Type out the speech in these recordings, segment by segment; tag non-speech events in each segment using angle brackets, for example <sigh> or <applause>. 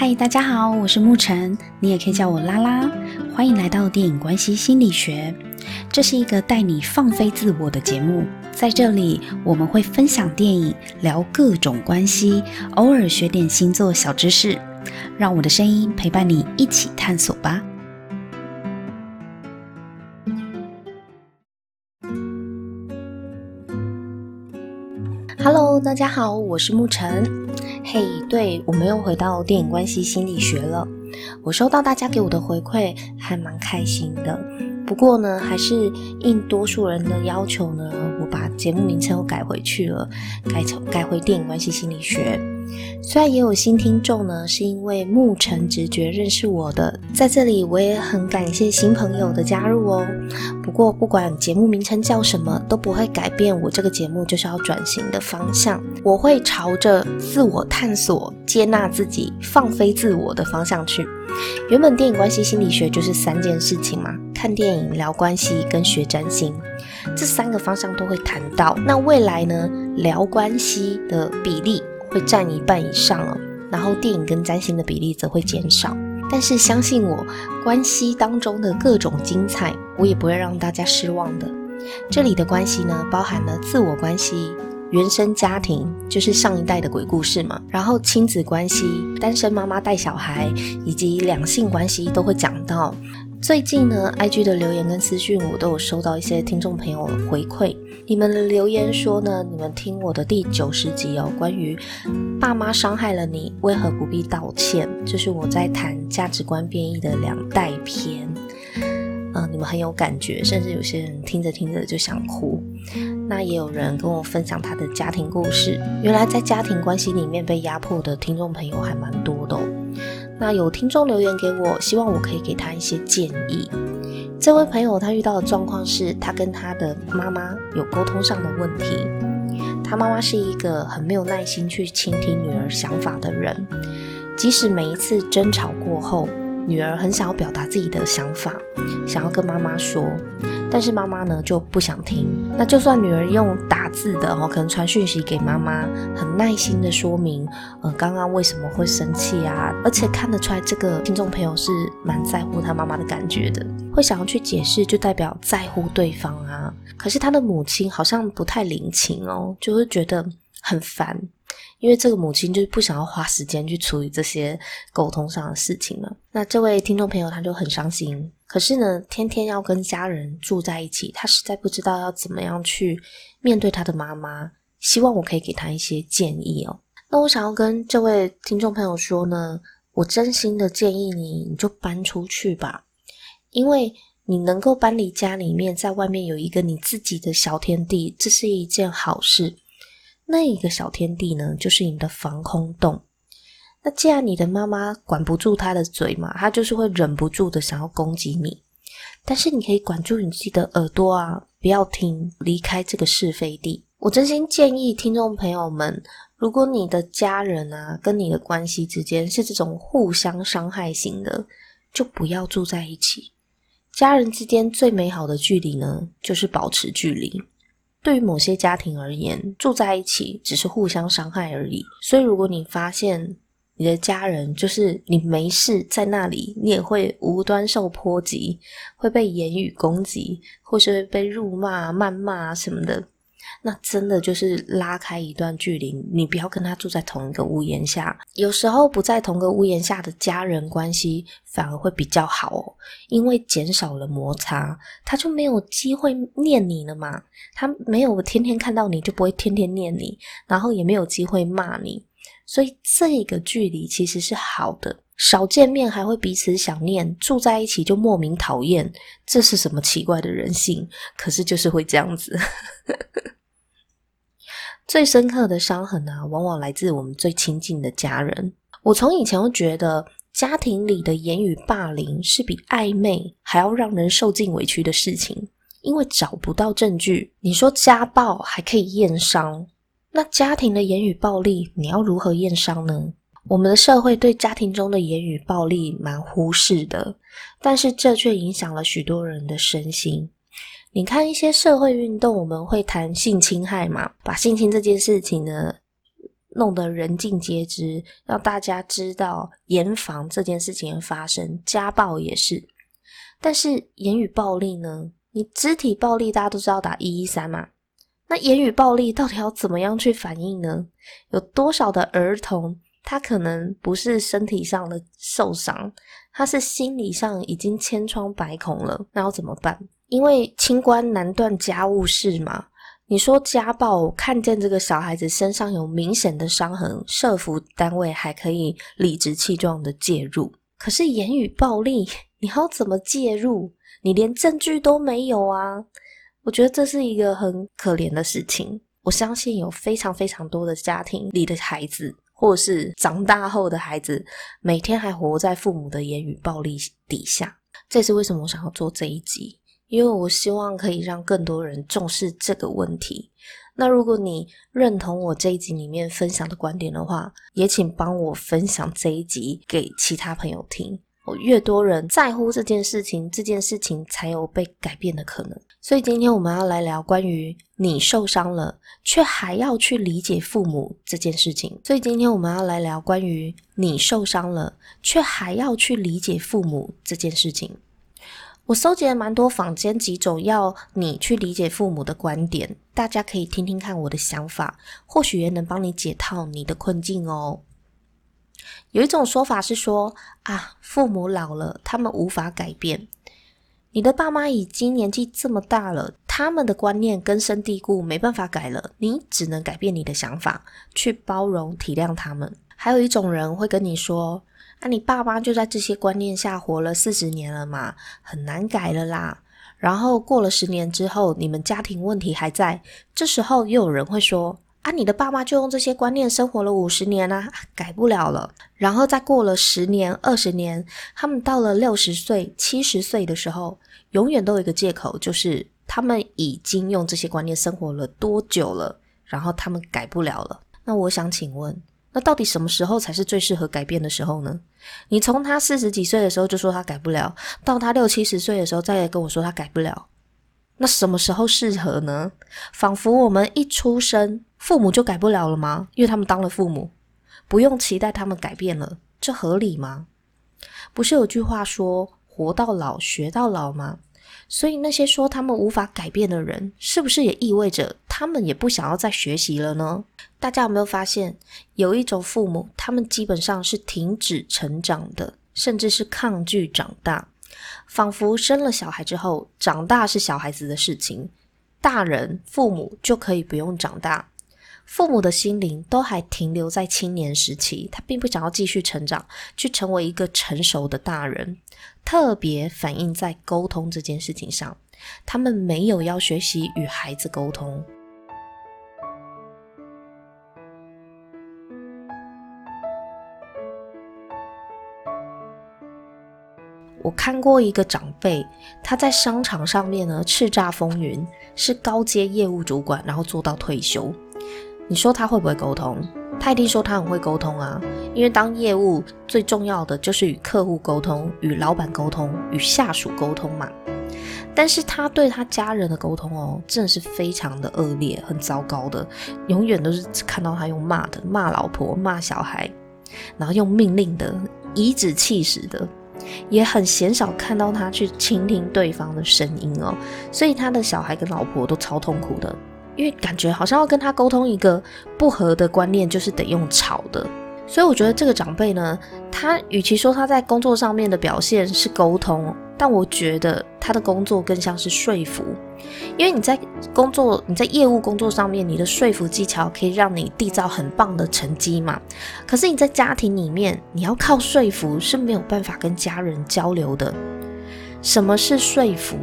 嗨，大家好，我是沐晨，你也可以叫我拉拉。欢迎来到电影关系心理学，这是一个带你放飞自我的节目。在这里，我们会分享电影，聊各种关系，偶尔学点星座小知识。让我的声音陪伴你一起探索吧。Hello，大家好，我是沐晨。嘿对，我们又回到电影关系心理学了。我收到大家给我的回馈，还蛮开心的。不过呢，还是应多数人的要求呢，我把节目名称又改回去了，改成改回电影关系心理学。虽然也有新听众呢，是因为牧尘直觉认识我的，在这里我也很感谢新朋友的加入哦。不过不管节目名称叫什么，都不会改变我这个节目就是要转型的方向。我会朝着自我探索、接纳自己、放飞自我的方向去。原本电影关系心理学就是三件事情嘛，看电影、聊关系跟学占星，这三个方向都会谈到。那未来呢，聊关系的比例，会占一半以上哦，然后电影跟占星的比例则会减少。但是相信我，关系当中的各种精彩，我也不会让大家失望的。这里的关系呢，包含了自我关系、原生家庭，就是上一代的鬼故事嘛，然后亲子关系、单身妈妈带小孩，以及两性关系都会讲到。最近呢，IG 的留言跟私讯，我都有收到一些听众朋友回馈。你们的留言说呢，你们听我的第九十集哦，关于爸妈伤害了你，为何不必道歉？就是我在谈价值观变异的两代篇。嗯、你们很有感觉，甚至有些人听着听着就想哭。那也有人跟我分享他的家庭故事，原来在家庭关系里面被压迫的听众朋友还蛮多的哦。那有听众留言给我，希望我可以给他一些建议。这位朋友他遇到的状况是，他跟他的妈妈有沟通上的问题。他妈妈是一个很没有耐心去倾听女儿想法的人，即使每一次争吵过后，女儿很想要表达自己的想法，想要跟妈妈说，但是妈妈呢就不想听。那就算女儿用打字的哦，可能传讯息给妈妈，很耐心的说明，呃，刚刚为什么会生气啊？而且看得出来，这个听众朋友是蛮在乎他妈妈的感觉的，会想要去解释，就代表在乎对方啊。可是他的母亲好像不太领情哦，就会觉得很烦。因为这个母亲就是不想要花时间去处理这些沟通上的事情了。那这位听众朋友他就很伤心，可是呢，天天要跟家人住在一起，他实在不知道要怎么样去面对他的妈妈。希望我可以给他一些建议哦。那我想要跟这位听众朋友说呢，我真心的建议你，你就搬出去吧，因为你能够搬离家里面，在外面有一个你自己的小天地，这是一件好事。那一个小天地呢，就是你的防空洞。那既然你的妈妈管不住她的嘴嘛，她就是会忍不住的想要攻击你。但是你可以管住你自己的耳朵啊，不要听，离开这个是非地。我真心建议听众朋友们，如果你的家人啊跟你的关系之间是这种互相伤害型的，就不要住在一起。家人之间最美好的距离呢，就是保持距离。对于某些家庭而言，住在一起只是互相伤害而已。所以，如果你发现你的家人就是你没事在那里，你也会无端受波及，会被言语攻击，或是被辱骂、谩骂什么的。那真的就是拉开一段距离，你不要跟他住在同一个屋檐下。有时候不在同个屋檐下的家人关系反而会比较好哦，因为减少了摩擦，他就没有机会念你了嘛。他没有天天看到你就不会天天念你，然后也没有机会骂你，所以这个距离其实是好的。少见面还会彼此想念，住在一起就莫名讨厌，这是什么奇怪的人性？可是就是会这样子。<laughs> 最深刻的伤痕啊，往往来自我们最亲近的家人。我从以前就觉得，家庭里的言语霸凌是比暧昧还要让人受尽委屈的事情，因为找不到证据。你说家暴还可以验伤，那家庭的言语暴力，你要如何验伤呢？我们的社会对家庭中的言语暴力蛮忽视的，但是这却影响了许多人的身心。你看一些社会运动，我们会谈性侵害嘛，把性侵这件事情呢弄得人尽皆知，让大家知道严防这件事情的发生。家暴也是，但是言语暴力呢？你肢体暴力大家都知道打一一三嘛，那言语暴力到底要怎么样去反应呢？有多少的儿童他可能不是身体上的受伤，他是心理上已经千疮百孔了，那要怎么办？因为清官难断家务事嘛。你说家暴，看见这个小孩子身上有明显的伤痕，社服单位还可以理直气壮的介入。可是言语暴力，<laughs> 你要怎么介入？你连证据都没有啊！我觉得这是一个很可怜的事情。我相信有非常非常多的家庭里的孩子，或是长大后的孩子，每天还活在父母的言语暴力底下。这是为什么我想要做这一集。因为我希望可以让更多人重视这个问题。那如果你认同我这一集里面分享的观点的话，也请帮我分享这一集给其他朋友听。我越多人在乎这件事情，这件事情才有被改变的可能。所以今天我们要来聊关于你受伤了，却还要去理解父母这件事情。所以今天我们要来聊关于你受伤了，却还要去理解父母这件事情。我搜集了蛮多坊间几种要你去理解父母的观点，大家可以听听看我的想法，或许也能帮你解套你的困境哦。有一种说法是说啊，父母老了，他们无法改变。你的爸妈已经年纪这么大了，他们的观念根深蒂固，没办法改了。你只能改变你的想法，去包容体谅他们。还有一种人会跟你说，那、啊、你爸妈就在这些观念下活了四十年了嘛，很难改了啦。然后过了十年之后，你们家庭问题还在，这时候又有人会说：啊，你的爸妈就用这些观念生活了五十年啊，改不了了。然后再过了十年、二十年，他们到了六十岁、七十岁的时候，永远都有一个借口，就是他们已经用这些观念生活了多久了，然后他们改不了了。那我想请问。那到底什么时候才是最适合改变的时候呢？你从他四十几岁的时候就说他改不了，到他六七十岁的时候再来跟我说他改不了，那什么时候适合呢？仿佛我们一出生，父母就改不了了吗？因为他们当了父母，不用期待他们改变了，这合理吗？不是有句话说“活到老，学到老”吗？所以那些说他们无法改变的人，是不是也意味着他们也不想要再学习了呢？大家有没有发现，有一种父母，他们基本上是停止成长的，甚至是抗拒长大，仿佛生了小孩之后，长大是小孩子的事情，大人父母就可以不用长大。父母的心灵都还停留在青年时期，他并不想要继续成长，去成为一个成熟的大人。特别反映在沟通这件事情上，他们没有要学习与孩子沟通。我看过一个长辈，他在商场上面呢叱咤风云，是高阶业务主管，然后做到退休。你说他会不会沟通？他一定说他很会沟通啊，因为当业务最重要的就是与客户沟通、与老板沟通、与下属沟通嘛。但是他对他家人的沟通哦，真的是非常的恶劣、很糟糕的，永远都是看到他用骂的，骂老婆、骂小孩，然后用命令的、颐指气使的，也很鲜少看到他去倾听对方的声音哦。所以他的小孩跟老婆都超痛苦的。因为感觉好像要跟他沟通一个不合的观念，就是得用吵的。所以我觉得这个长辈呢，他与其说他在工作上面的表现是沟通，但我觉得他的工作更像是说服。因为你在工作，你在业务工作上面，你的说服技巧可以让你缔造很棒的成绩嘛。可是你在家庭里面，你要靠说服是没有办法跟家人交流的。什么是说服？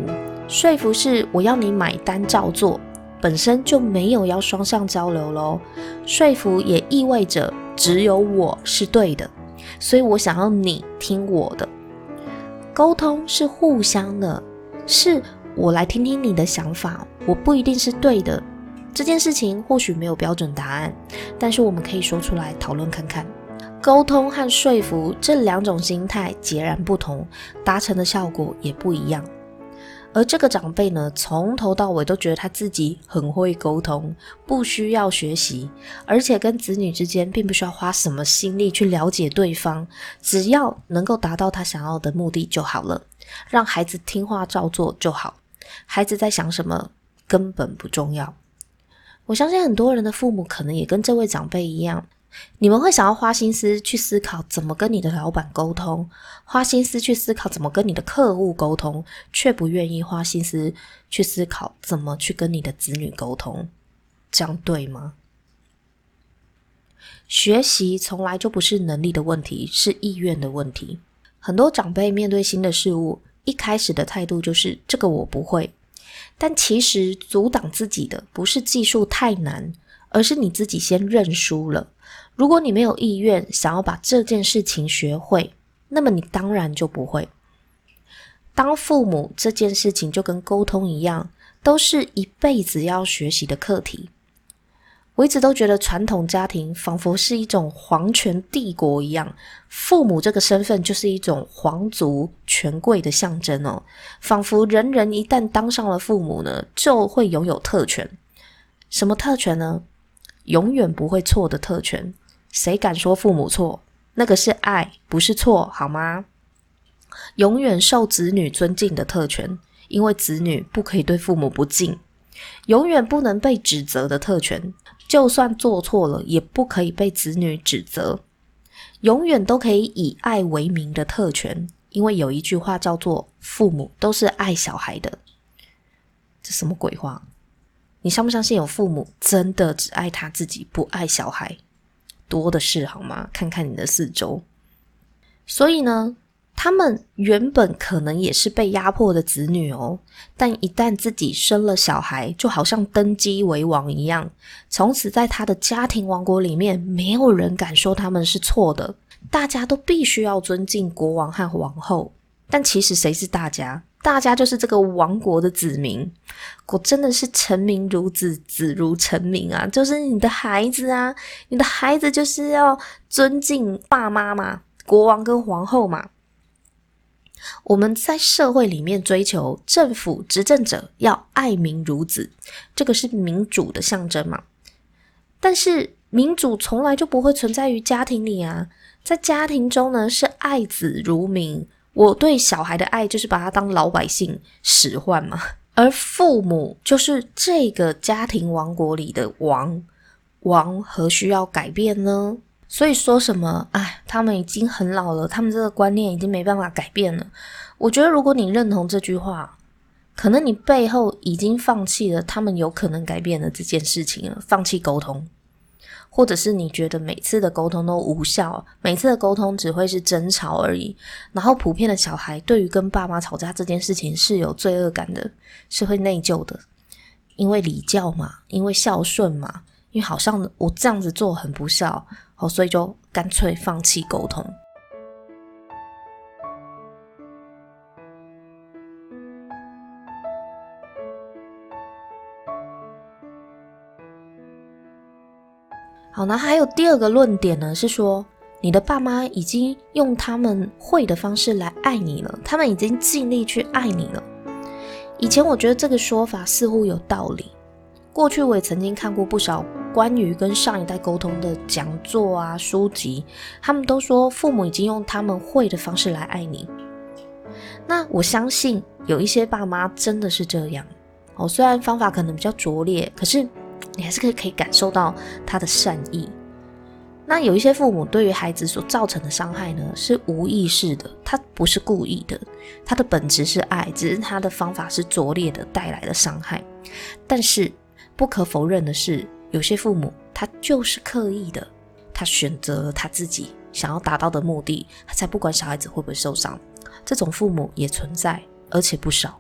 说服是我要你买单照做。本身就没有要双向交流喽，说服也意味着只有我是对的，所以我想要你听我的。沟通是互相的，是我来听听你的想法，我不一定是对的。这件事情或许没有标准答案，但是我们可以说出来讨论看看。沟通和说服这两种心态截然不同，达成的效果也不一样。而这个长辈呢，从头到尾都觉得他自己很会沟通，不需要学习，而且跟子女之间并不需要花什么心力去了解对方，只要能够达到他想要的目的就好了，让孩子听话照做就好，孩子在想什么根本不重要。我相信很多人的父母可能也跟这位长辈一样。你们会想要花心思去思考怎么跟你的老板沟通，花心思去思考怎么跟你的客户沟通，却不愿意花心思去思考怎么去跟你的子女沟通，这样对吗？学习从来就不是能力的问题，是意愿的问题。很多长辈面对新的事物，一开始的态度就是这个我不会，但其实阻挡自己的不是技术太难，而是你自己先认输了。如果你没有意愿想要把这件事情学会，那么你当然就不会。当父母这件事情就跟沟通一样，都是一辈子要学习的课题。我一直都觉得传统家庭仿佛是一种皇权帝国一样，父母这个身份就是一种皇族权贵的象征哦。仿佛人人一旦当上了父母呢，就会拥有特权。什么特权呢？永远不会错的特权。谁敢说父母错？那个是爱，不是错，好吗？永远受子女尊敬的特权，因为子女不可以对父母不敬。永远不能被指责的特权，就算做错了，也不可以被子女指责。永远都可以以爱为名的特权，因为有一句话叫做“父母都是爱小孩的”。这什么鬼话？你相不相信有父母真的只爱他自己，不爱小孩？多的是，好吗？看看你的四周。所以呢，他们原本可能也是被压迫的子女哦，但一旦自己生了小孩，就好像登基为王一样，从此在他的家庭王国里面，没有人敢说他们是错的，大家都必须要尊敬国王和王后。但其实谁是大家？大家就是这个王国的子民，我真的是臣民如子，子如臣民啊！就是你的孩子啊，你的孩子就是要尊敬爸妈嘛，国王跟皇后嘛。我们在社会里面追求政府执政者要爱民如子，这个是民主的象征嘛。但是民主从来就不会存在于家庭里啊，在家庭中呢，是爱子如民。我对小孩的爱就是把他当老百姓使唤嘛，<laughs> 而父母就是这个家庭王国里的王，王何需要改变呢？所以说什么，哎，他们已经很老了，他们这个观念已经没办法改变了。我觉得如果你认同这句话，可能你背后已经放弃了他们有可能改变的这件事情了，放弃沟通。或者是你觉得每次的沟通都无效，每次的沟通只会是争吵而已，然后普遍的小孩对于跟爸妈吵架这件事情是有罪恶感的，是会内疚的，因为礼教嘛，因为孝顺嘛，因为好像我这样子做很不孝，哦，所以就干脆放弃沟通。好，那还有第二个论点呢，是说你的爸妈已经用他们会的方式来爱你了，他们已经尽力去爱你了。以前我觉得这个说法似乎有道理，过去我也曾经看过不少关于跟上一代沟通的讲座啊、书籍，他们都说父母已经用他们会的方式来爱你。那我相信有一些爸妈真的是这样哦，虽然方法可能比较拙劣，可是。你还是可以可以感受到他的善意。那有一些父母对于孩子所造成的伤害呢，是无意识的，他不是故意的，他的本质是爱，只是他的方法是拙劣的带来的伤害。但是不可否认的是，有些父母他就是刻意的，他选择了他自己想要达到的目的，他才不管小孩子会不会受伤。这种父母也存在，而且不少。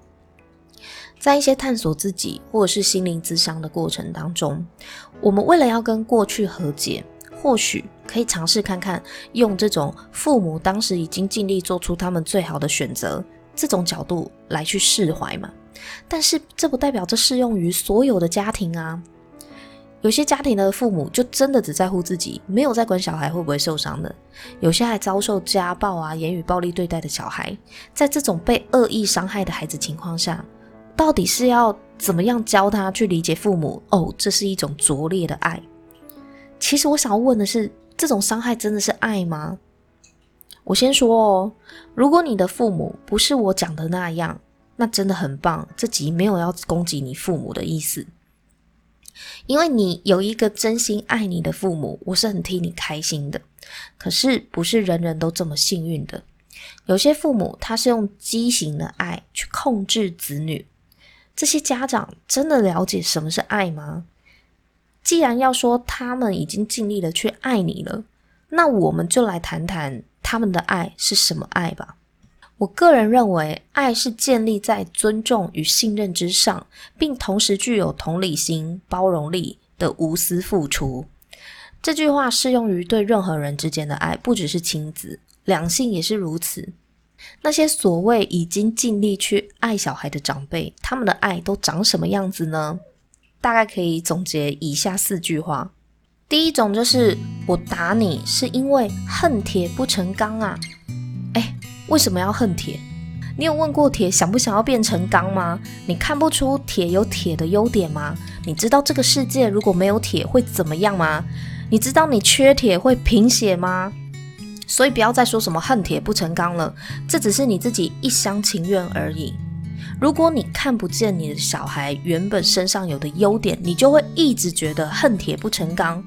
在一些探索自己或者是心灵咨商的过程当中，我们为了要跟过去和解，或许可以尝试看看用这种父母当时已经尽力做出他们最好的选择这种角度来去释怀嘛。但是这不代表这适用于所有的家庭啊。有些家庭的父母就真的只在乎自己，没有在管小孩会不会受伤的。有些还遭受家暴啊、言语暴力对待的小孩，在这种被恶意伤害的孩子情况下。到底是要怎么样教他去理解父母？哦，这是一种拙劣的爱。其实我想要问的是，这种伤害真的是爱吗？我先说哦，如果你的父母不是我讲的那样，那真的很棒。这集没有要攻击你父母的意思，因为你有一个真心爱你的父母，我是很替你开心的。可是不是人人都这么幸运的，有些父母他是用畸形的爱去控制子女。这些家长真的了解什么是爱吗？既然要说他们已经尽力的去爱你了，那我们就来谈谈他们的爱是什么爱吧。我个人认为，爱是建立在尊重与信任之上，并同时具有同理心、包容力的无私付出。这句话适用于对任何人之间的爱，不只是亲子，两性也是如此。那些所谓已经尽力去爱小孩的长辈，他们的爱都长什么样子呢？大概可以总结以下四句话：第一种就是我打你是因为恨铁不成钢啊！哎，为什么要恨铁？你有问过铁想不想要变成钢吗？你看不出铁有铁的优点吗？你知道这个世界如果没有铁会怎么样吗？你知道你缺铁会贫血吗？所以不要再说什么恨铁不成钢了，这只是你自己一厢情愿而已。如果你看不见你的小孩原本身上有的优点，你就会一直觉得恨铁不成钢。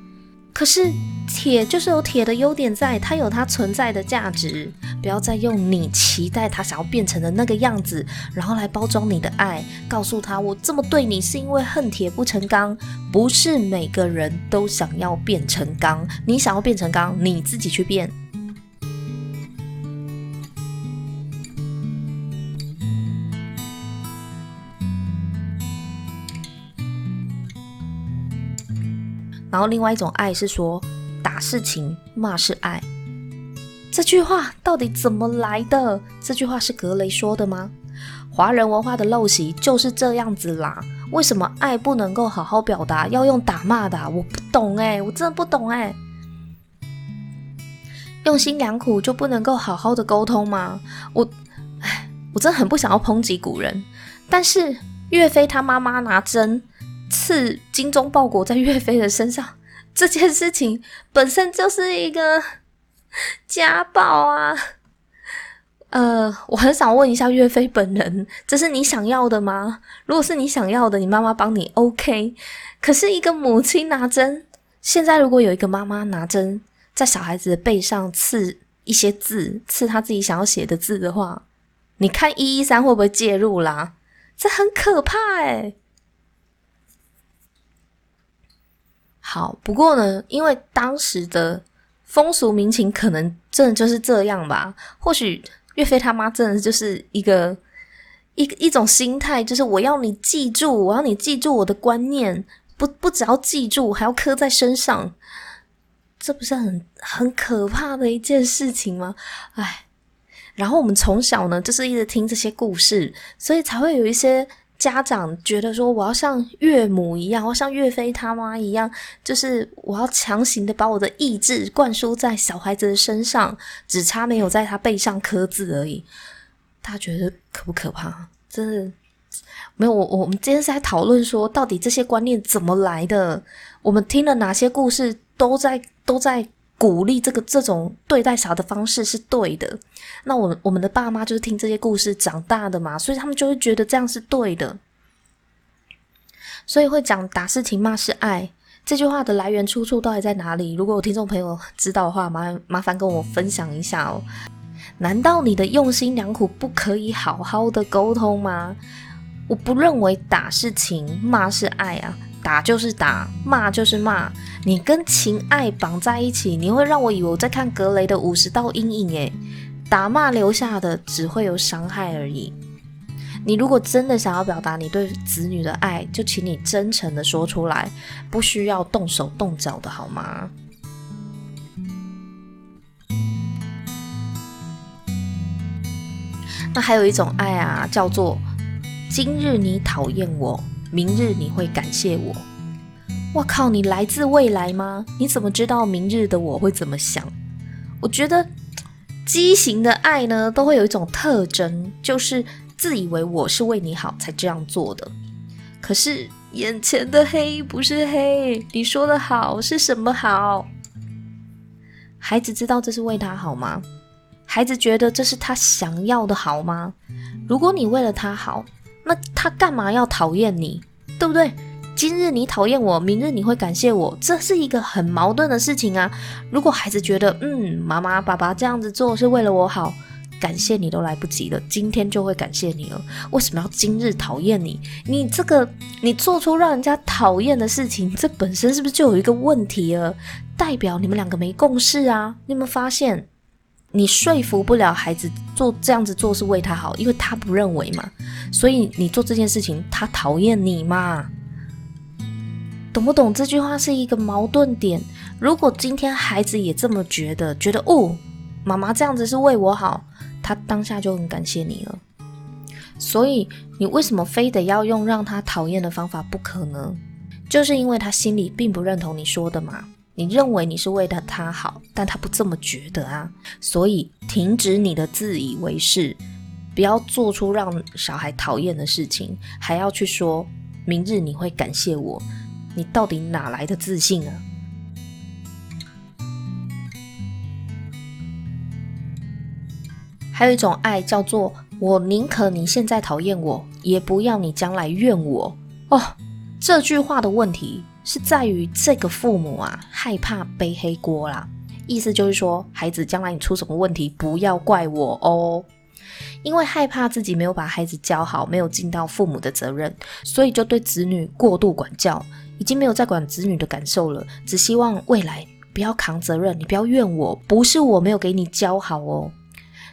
可是铁就是有铁的优点在，它有它存在的价值。不要再用你期待他想要变成的那个样子，然后来包装你的爱，告诉他我这么对你是因为恨铁不成钢。不是每个人都想要变成钢，你想要变成钢，你自己去变。然后另外一种爱是说，打是情，骂是爱。这句话到底怎么来的？这句话是格雷说的吗？华人文化的陋习就是这样子啦。为什么爱不能够好好表达，要用打骂的？我不懂欸，我真的不懂欸。用心良苦就不能够好好的沟通吗？我，唉，我真的很不想要抨击古人，但是岳飞他妈妈拿针刺精忠报国在岳飞的身上，这件事情本身就是一个家暴啊。呃，我很想问一下岳飞本人，这是你想要的吗？如果是你想要的，你妈妈帮你 OK。可是一个母亲拿针，现在如果有一个妈妈拿针在小孩子的背上刺一些字，刺他自己想要写的字的话，你看一一三会不会介入啦？这很可怕诶。好，不过呢，因为当时的风俗民情可能真的就是这样吧，或许。岳飞他妈真的就是一个一一种心态，就是我要你记住，我要你记住我的观念，不不只要记住，还要刻在身上，这不是很很可怕的一件事情吗？哎，然后我们从小呢，就是一直听这些故事，所以才会有一些。家长觉得说，我要像岳母一样，我要像岳飞他妈一样，就是我要强行的把我的意志灌输在小孩子的身上，只差没有在他背上刻字而已。他觉得可不可怕？真的没有。我我们今天是在讨论说，到底这些观念怎么来的？我们听了哪些故事，都在都在。鼓励这个这种对待小的方式是对的，那我我们的爸妈就是听这些故事长大的嘛，所以他们就会觉得这样是对的，所以会讲打是情，骂是爱这句话的来源出处到底在哪里？如果有听众朋友知道的话，麻麻烦跟我分享一下哦。难道你的用心良苦不可以好好的沟通吗？我不认为打是情，骂是爱啊。打就是打，骂就是骂，你跟情爱绑在一起，你会让我以为我在看格雷的五十道阴影。诶，打骂留下的只会有伤害而已。你如果真的想要表达你对子女的爱，就请你真诚的说出来，不需要动手动脚的好吗？那还有一种爱啊，叫做今日你讨厌我。明日你会感谢我。我靠，你来自未来吗？你怎么知道明日的我会怎么想？我觉得畸形的爱呢，都会有一种特征，就是自以为我是为你好才这样做的。可是眼前的黑不是黑，你说的好是什么好？孩子知道这是为他好吗？孩子觉得这是他想要的好吗？如果你为了他好，那他干嘛要讨厌你？对不对？今日你讨厌我，明日你会感谢我，这是一个很矛盾的事情啊。如果孩子觉得，嗯，妈妈、爸爸这样子做是为了我好，感谢你都来不及了，今天就会感谢你了。为什么要今日讨厌你？你这个，你做出让人家讨厌的事情，这本身是不是就有一个问题了？代表你们两个没共识啊？你有没有发现？你说服不了孩子做这样子做是为他好，因为他不认为嘛。所以你做这件事情，他讨厌你嘛。懂不懂？这句话是一个矛盾点。如果今天孩子也这么觉得，觉得哦，妈妈这样子是为我好，他当下就很感谢你了。所以你为什么非得要用让他讨厌的方法不可呢？就是因为他心里并不认同你说的嘛。你认为你是为了他好，但他不这么觉得啊。所以停止你的自以为是，不要做出让小孩讨厌的事情，还要去说明日你会感谢我。你到底哪来的自信啊？还有一种爱叫做我宁可你现在讨厌我，也不要你将来怨我。哦，这句话的问题是在于这个父母啊，害怕背黑锅啦。意思就是说，孩子将来你出什么问题，不要怪我哦。因为害怕自己没有把孩子教好，没有尽到父母的责任，所以就对子女过度管教。已经没有在管子女的感受了，只希望未来不要扛责任，你不要怨我，不是我没有给你教好哦。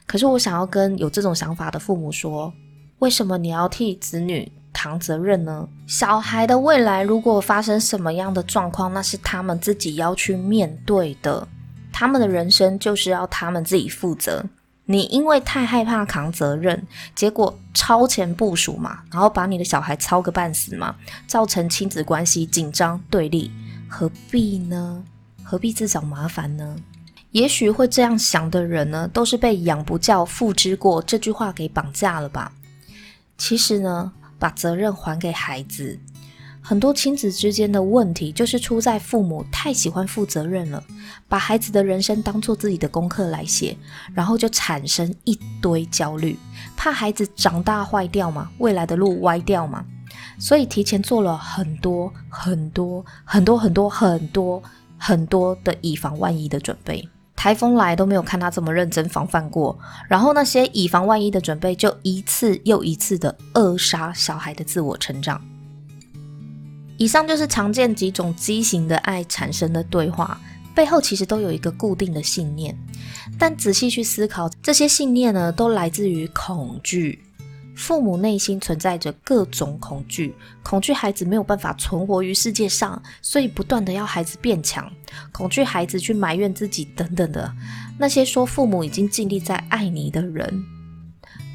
可是我想要跟有这种想法的父母说，为什么你要替子女扛责任呢？小孩的未来如果发生什么样的状况，那是他们自己要去面对的，他们的人生就是要他们自己负责。你因为太害怕扛责任，结果超前部署嘛，然后把你的小孩操个半死嘛，造成亲子关系紧张对立，何必呢？何必自找麻烦呢？也许会这样想的人呢，都是被“养不教，父之过”这句话给绑架了吧？其实呢，把责任还给孩子。很多亲子之间的问题，就是出在父母太喜欢负责任了，把孩子的人生当做自己的功课来写，然后就产生一堆焦虑，怕孩子长大坏掉嘛，未来的路歪掉嘛，所以提前做了很多很多很多很多很多很多的以防万一的准备。台风来都没有看他这么认真防范过，然后那些以防万一的准备，就一次又一次的扼杀小孩的自我成长。以上就是常见几种畸形的爱产生的对话，背后其实都有一个固定的信念。但仔细去思考，这些信念呢，都来自于恐惧。父母内心存在着各种恐惧，恐惧孩子没有办法存活于世界上，所以不断的要孩子变强，恐惧孩子去埋怨自己等等的。那些说父母已经尽力在爱你的人，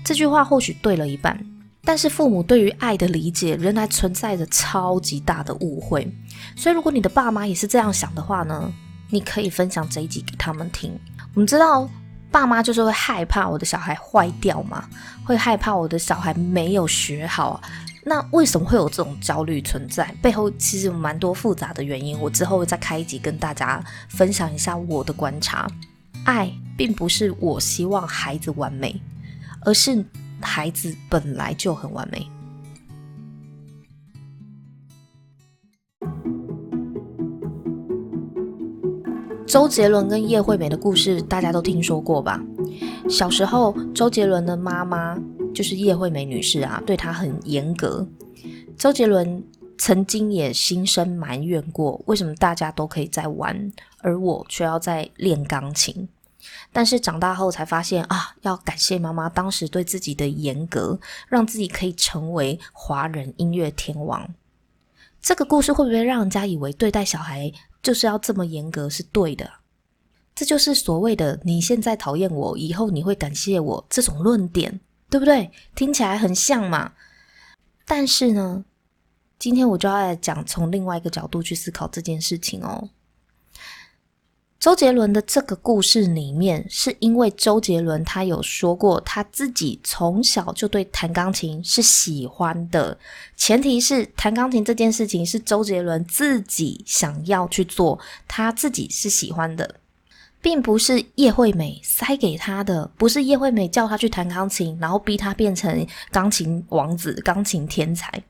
这句话或许对了一半。但是父母对于爱的理解仍然存在着超级大的误会，所以如果你的爸妈也是这样想的话呢，你可以分享这一集给他们听。我们知道爸妈就是会害怕我的小孩坏掉嘛，会害怕我的小孩没有学好。那为什么会有这种焦虑存在？背后其实有蛮多复杂的原因。我之后会再开一集跟大家分享一下我的观察。爱并不是我希望孩子完美，而是。孩子本来就很完美。周杰伦跟叶惠美的故事大家都听说过吧？小时候，周杰伦的妈妈就是叶惠美女士啊，对他很严格。周杰伦曾经也心生埋怨过，为什么大家都可以在玩，而我却要在练钢琴？但是长大后才发现啊，要感谢妈妈当时对自己的严格，让自己可以成为华人音乐天王。这个故事会不会让人家以为对待小孩就是要这么严格是对的？这就是所谓的“你现在讨厌我，以后你会感谢我”这种论点，对不对？听起来很像嘛。但是呢，今天我就要来讲从另外一个角度去思考这件事情哦。周杰伦的这个故事里面，是因为周杰伦他有说过，他自己从小就对弹钢琴是喜欢的，前提是弹钢琴这件事情是周杰伦自己想要去做，他自己是喜欢的，并不是叶惠美塞给他的，不是叶惠美叫他去弹钢琴，然后逼他变成钢琴王子、钢琴天才。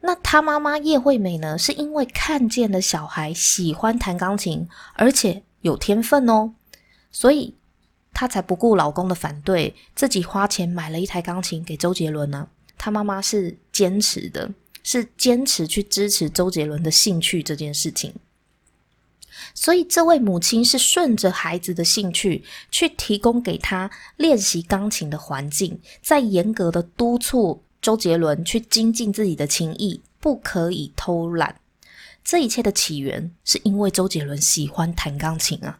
那他妈妈叶惠美呢？是因为看见了小孩喜欢弹钢琴，而且有天分哦，所以她才不顾老公的反对，自己花钱买了一台钢琴给周杰伦呢。他妈妈是坚持的，是坚持去支持周杰伦的兴趣这件事情。所以这位母亲是顺着孩子的兴趣，去提供给他练习钢琴的环境，在严格的督促。周杰伦去精进自己的琴艺，不可以偷懒。这一切的起源是因为周杰伦喜欢弹钢琴啊。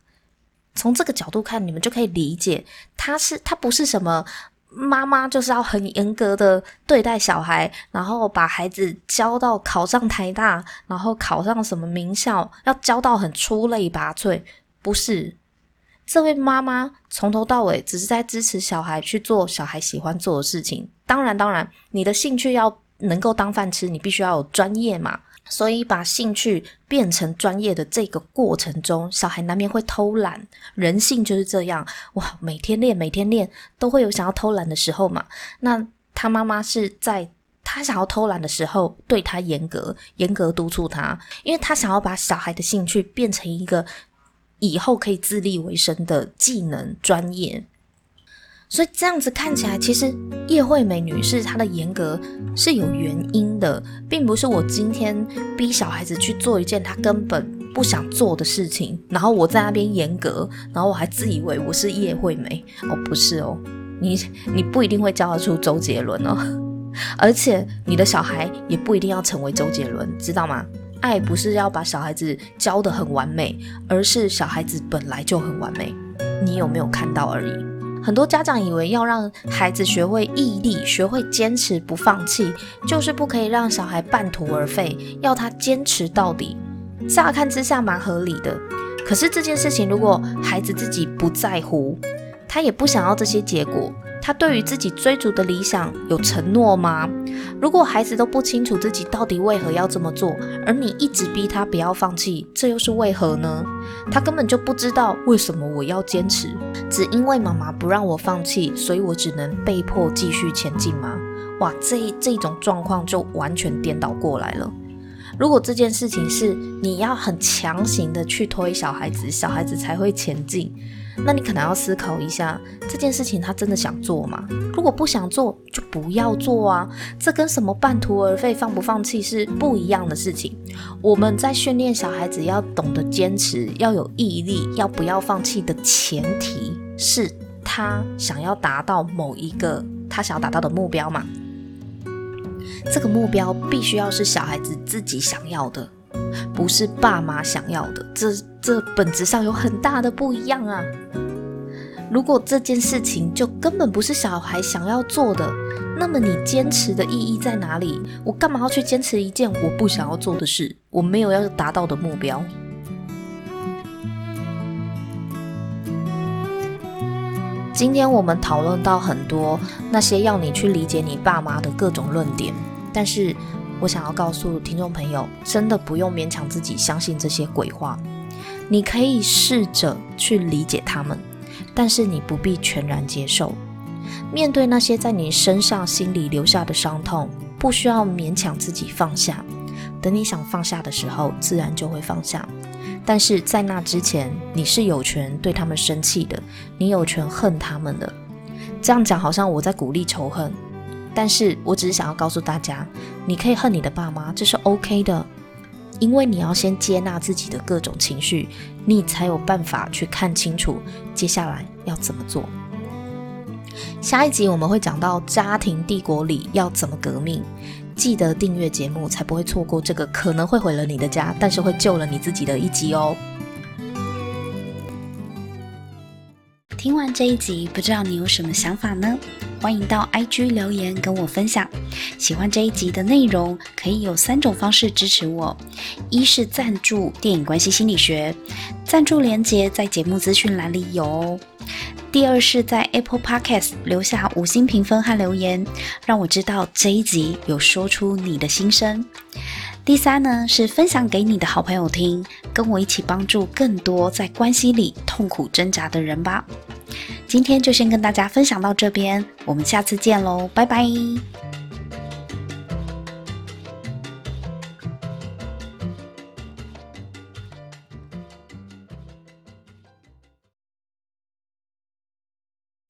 从这个角度看，你们就可以理解，他是他不是什么妈妈就是要很严格的对待小孩，然后把孩子教到考上台大，然后考上什么名校，要教到很出类拔萃，不是。这位妈妈从头到尾只是在支持小孩去做小孩喜欢做的事情。当然，当然，你的兴趣要能够当饭吃，你必须要有专业嘛。所以，把兴趣变成专业的这个过程中，小孩难免会偷懒。人性就是这样，哇，每天练，每天练，都会有想要偷懒的时候嘛。那他妈妈是在他想要偷懒的时候，对他严格，严格督促他，因为他想要把小孩的兴趣变成一个。以后可以自立为生的技能专业，所以这样子看起来，其实叶惠美女士她的严格是有原因的，并不是我今天逼小孩子去做一件他根本不想做的事情，然后我在那边严格，然后我还自以为我是叶惠美 <laughs> 哦，不是哦，你你不一定会教得出周杰伦哦，而且你的小孩也不一定要成为周杰伦，知道吗？爱不是要把小孩子教得很完美，而是小孩子本来就很完美，你有没有看到而已。很多家长以为要让孩子学会毅力，学会坚持不放弃，就是不可以让小孩半途而废，要他坚持到底。乍看之下蛮合理的，可是这件事情如果孩子自己不在乎，他也不想要这些结果。他对于自己追逐的理想有承诺吗？如果孩子都不清楚自己到底为何要这么做，而你一直逼他不要放弃，这又是为何呢？他根本就不知道为什么我要坚持，只因为妈妈不让我放弃，所以我只能被迫继续前进吗？哇，这这种状况就完全颠倒过来了。如果这件事情是你要很强行的去推小孩子，小孩子才会前进。那你可能要思考一下，这件事情他真的想做吗？如果不想做，就不要做啊！这跟什么半途而废、放不放弃是不一样的事情。我们在训练小孩子要懂得坚持，要有毅力，要不要放弃的前提是他想要达到某一个他想要达到的目标嘛？这个目标必须要是小孩子自己想要的。不是爸妈想要的，这这本质上有很大的不一样啊！如果这件事情就根本不是小孩想要做的，那么你坚持的意义在哪里？我干嘛要去坚持一件我不想要做的事？我没有要达到的目标。今天我们讨论到很多那些要你去理解你爸妈的各种论点，但是。我想要告诉听众朋友，真的不用勉强自己相信这些鬼话。你可以试着去理解他们，但是你不必全然接受。面对那些在你身上、心里留下的伤痛，不需要勉强自己放下。等你想放下的时候，自然就会放下。但是在那之前，你是有权对他们生气的，你有权恨他们的。这样讲好像我在鼓励仇恨。但是我只是想要告诉大家，你可以恨你的爸妈，这是 OK 的，因为你要先接纳自己的各种情绪，你才有办法去看清楚接下来要怎么做。下一集我们会讲到家庭帝国里要怎么革命，记得订阅节目，才不会错过这个可能会毁了你的家，但是会救了你自己的一集哦。听完这一集，不知道你有什么想法呢？欢迎到 IG 留言跟我分享。喜欢这一集的内容，可以有三种方式支持我：一是赞助电影关系心理学，赞助连接在节目资讯栏里有哦；第二是在 Apple Podcast 留下五星评分和留言，让我知道这一集有说出你的心声。第三呢，是分享给你的好朋友听，跟我一起帮助更多在关系里痛苦挣扎的人吧。今天就先跟大家分享到这边，我们下次见喽，拜拜。